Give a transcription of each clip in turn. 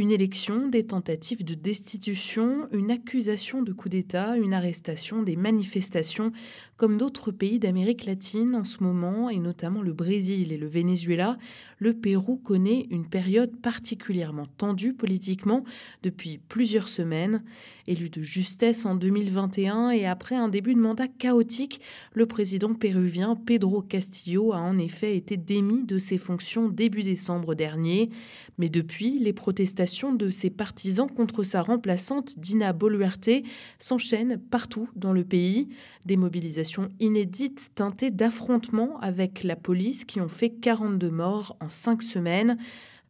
Une élection, des tentatives de destitution, une accusation de coup d'État, une arrestation, des manifestations, comme d'autres pays d'Amérique latine en ce moment, et notamment le Brésil et le Venezuela, le Pérou connaît une période particulièrement tendue politiquement depuis plusieurs semaines. Élu de justesse en 2021 et après un début de mandat chaotique, le président péruvien Pedro Castillo a en effet été démis de ses fonctions début décembre dernier. Mais depuis, les protestations de ses partisans contre sa remplaçante Dina Boluarte s'enchaînent partout dans le pays. Des mobilisations inédites teintées d'affrontements avec la police qui ont fait 42 morts en cinq semaines.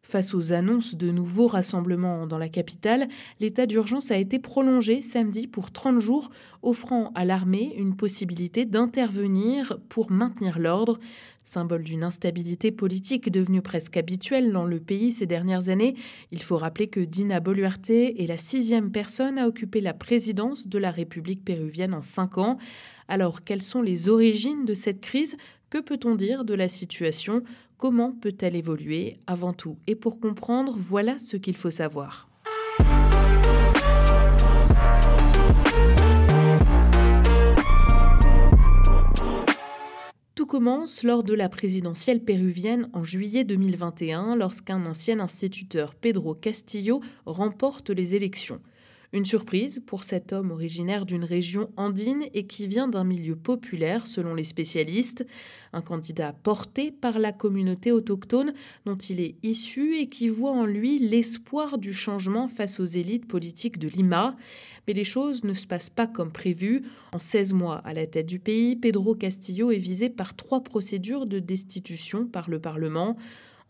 Face aux annonces de nouveaux rassemblements dans la capitale, l'état d'urgence a été prolongé samedi pour 30 jours, offrant à l'armée une possibilité d'intervenir pour maintenir l'ordre. Symbole d'une instabilité politique devenue presque habituelle dans le pays ces dernières années, il faut rappeler que Dina Boluarte est la sixième personne à occuper la présidence de la République péruvienne en cinq ans. Alors, quelles sont les origines de cette crise? Que peut-on dire de la situation? Comment peut-elle évoluer Avant tout, et pour comprendre, voilà ce qu'il faut savoir. Tout commence lors de la présidentielle péruvienne en juillet 2021, lorsqu'un ancien instituteur, Pedro Castillo, remporte les élections. Une surprise pour cet homme originaire d'une région andine et qui vient d'un milieu populaire selon les spécialistes, un candidat porté par la communauté autochtone dont il est issu et qui voit en lui l'espoir du changement face aux élites politiques de Lima. Mais les choses ne se passent pas comme prévu. En 16 mois à la tête du pays, Pedro Castillo est visé par trois procédures de destitution par le Parlement.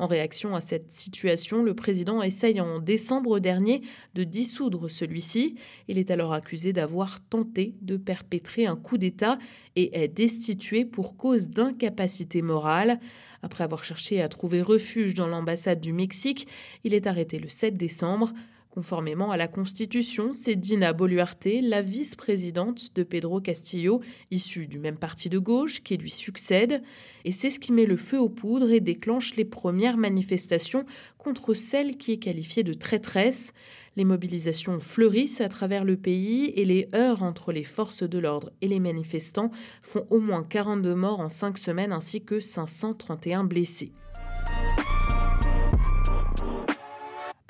En réaction à cette situation, le président essaye en décembre dernier de dissoudre celui-ci. Il est alors accusé d'avoir tenté de perpétrer un coup d'État et est destitué pour cause d'incapacité morale. Après avoir cherché à trouver refuge dans l'ambassade du Mexique, il est arrêté le 7 décembre. Conformément à la Constitution, c'est Dina Boluarte, la vice-présidente de Pedro Castillo, issue du même parti de gauche, qui lui succède. Et c'est ce qui met le feu aux poudres et déclenche les premières manifestations contre celle qui est qualifiée de traîtresse. Les mobilisations fleurissent à travers le pays et les heurts entre les forces de l'ordre et les manifestants font au moins 42 morts en 5 semaines ainsi que 531 blessés.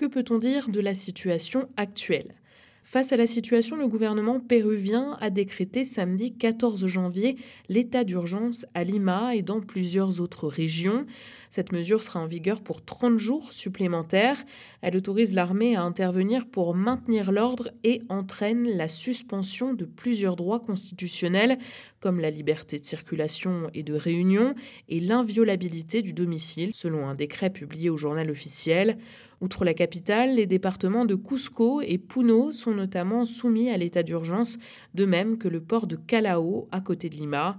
Que peut-on dire de la situation actuelle? Face à la situation, le gouvernement péruvien a décrété samedi 14 janvier l'état d'urgence à Lima et dans plusieurs autres régions. Cette mesure sera en vigueur pour 30 jours supplémentaires. Elle autorise l'armée à intervenir pour maintenir l'ordre et entraîne la suspension de plusieurs droits constitutionnels comme la liberté de circulation et de réunion et l'inviolabilité du domicile selon un décret publié au journal officiel. Outre la capitale, les départements de Cusco et Puno sont notamment soumis à l'état d'urgence, de même que le port de Calao à côté de Lima.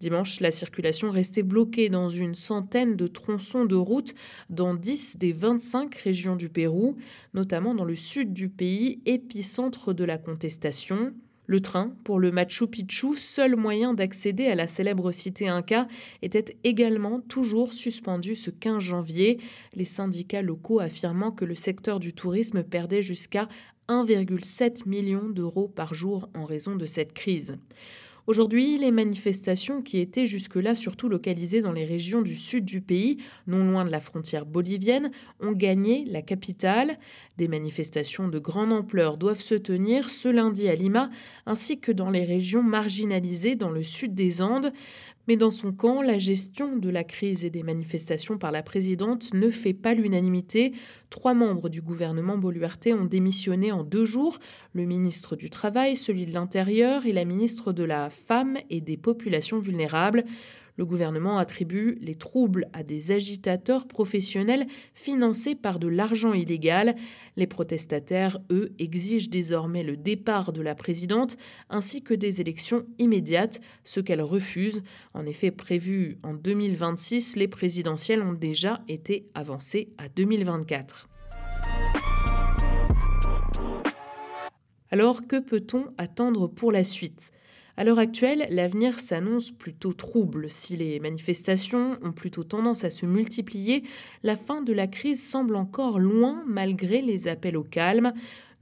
Dimanche, la circulation restait bloquée dans une centaine de tronçons de route dans 10 des 25 régions du Pérou, notamment dans le sud du pays, épicentre de la contestation. Le train pour le Machu Picchu, seul moyen d'accéder à la célèbre cité Inca, était également toujours suspendu ce 15 janvier, les syndicats locaux affirmant que le secteur du tourisme perdait jusqu'à 1,7 million d'euros par jour en raison de cette crise. Aujourd'hui, les manifestations qui étaient jusque-là surtout localisées dans les régions du sud du pays, non loin de la frontière bolivienne, ont gagné la capitale. Des manifestations de grande ampleur doivent se tenir ce lundi à Lima, ainsi que dans les régions marginalisées dans le sud des Andes. Mais dans son camp, la gestion de la crise et des manifestations par la présidente ne fait pas l'unanimité. Trois membres du gouvernement Boluarte ont démissionné en deux jours, le ministre du Travail, celui de l'Intérieur et la ministre de la Femme et des Populations vulnérables. Le gouvernement attribue les troubles à des agitateurs professionnels financés par de l'argent illégal. Les protestataires, eux, exigent désormais le départ de la présidente ainsi que des élections immédiates, ce qu'elle refuse. En effet, prévues en 2026, les présidentielles ont déjà été avancées à 2024. Alors que peut-on attendre pour la suite? À l'heure actuelle, l'avenir s'annonce plutôt trouble. Si les manifestations ont plutôt tendance à se multiplier, la fin de la crise semble encore loin malgré les appels au calme.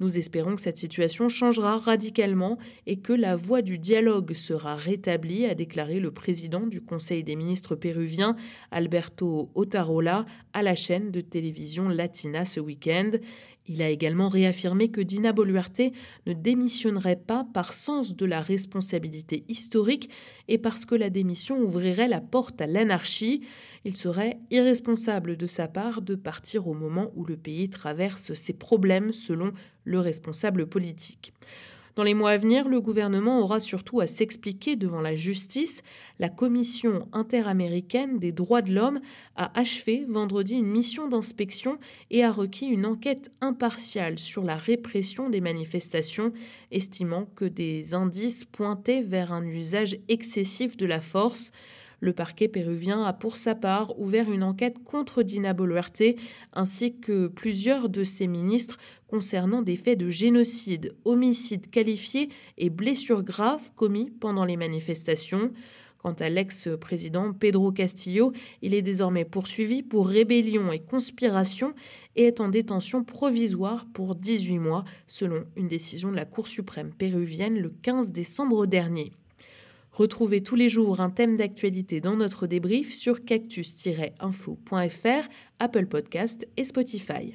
Nous espérons que cette situation changera radicalement et que la voie du dialogue sera rétablie, a déclaré le président du Conseil des ministres péruvien, Alberto Otarola, à la chaîne de télévision Latina ce week-end. Il a également réaffirmé que Dina Boluarte ne démissionnerait pas par sens de la responsabilité historique et parce que la démission ouvrirait la porte à l'anarchie. Il serait irresponsable de sa part de partir au moment où le pays traverse ses problèmes, selon le responsable politique. Dans les mois à venir, le gouvernement aura surtout à s'expliquer devant la justice. La Commission interaméricaine des droits de l'homme a achevé vendredi une mission d'inspection et a requis une enquête impartiale sur la répression des manifestations, estimant que des indices pointaient vers un usage excessif de la force. Le parquet péruvien a pour sa part ouvert une enquête contre Dina Boluarte ainsi que plusieurs de ses ministres concernant des faits de génocide, homicide qualifié et blessures graves commis pendant les manifestations. Quant à l'ex-président Pedro Castillo, il est désormais poursuivi pour rébellion et conspiration et est en détention provisoire pour 18 mois, selon une décision de la Cour suprême péruvienne le 15 décembre dernier. Retrouvez tous les jours un thème d'actualité dans notre débrief sur cactus-info.fr, Apple Podcast et Spotify.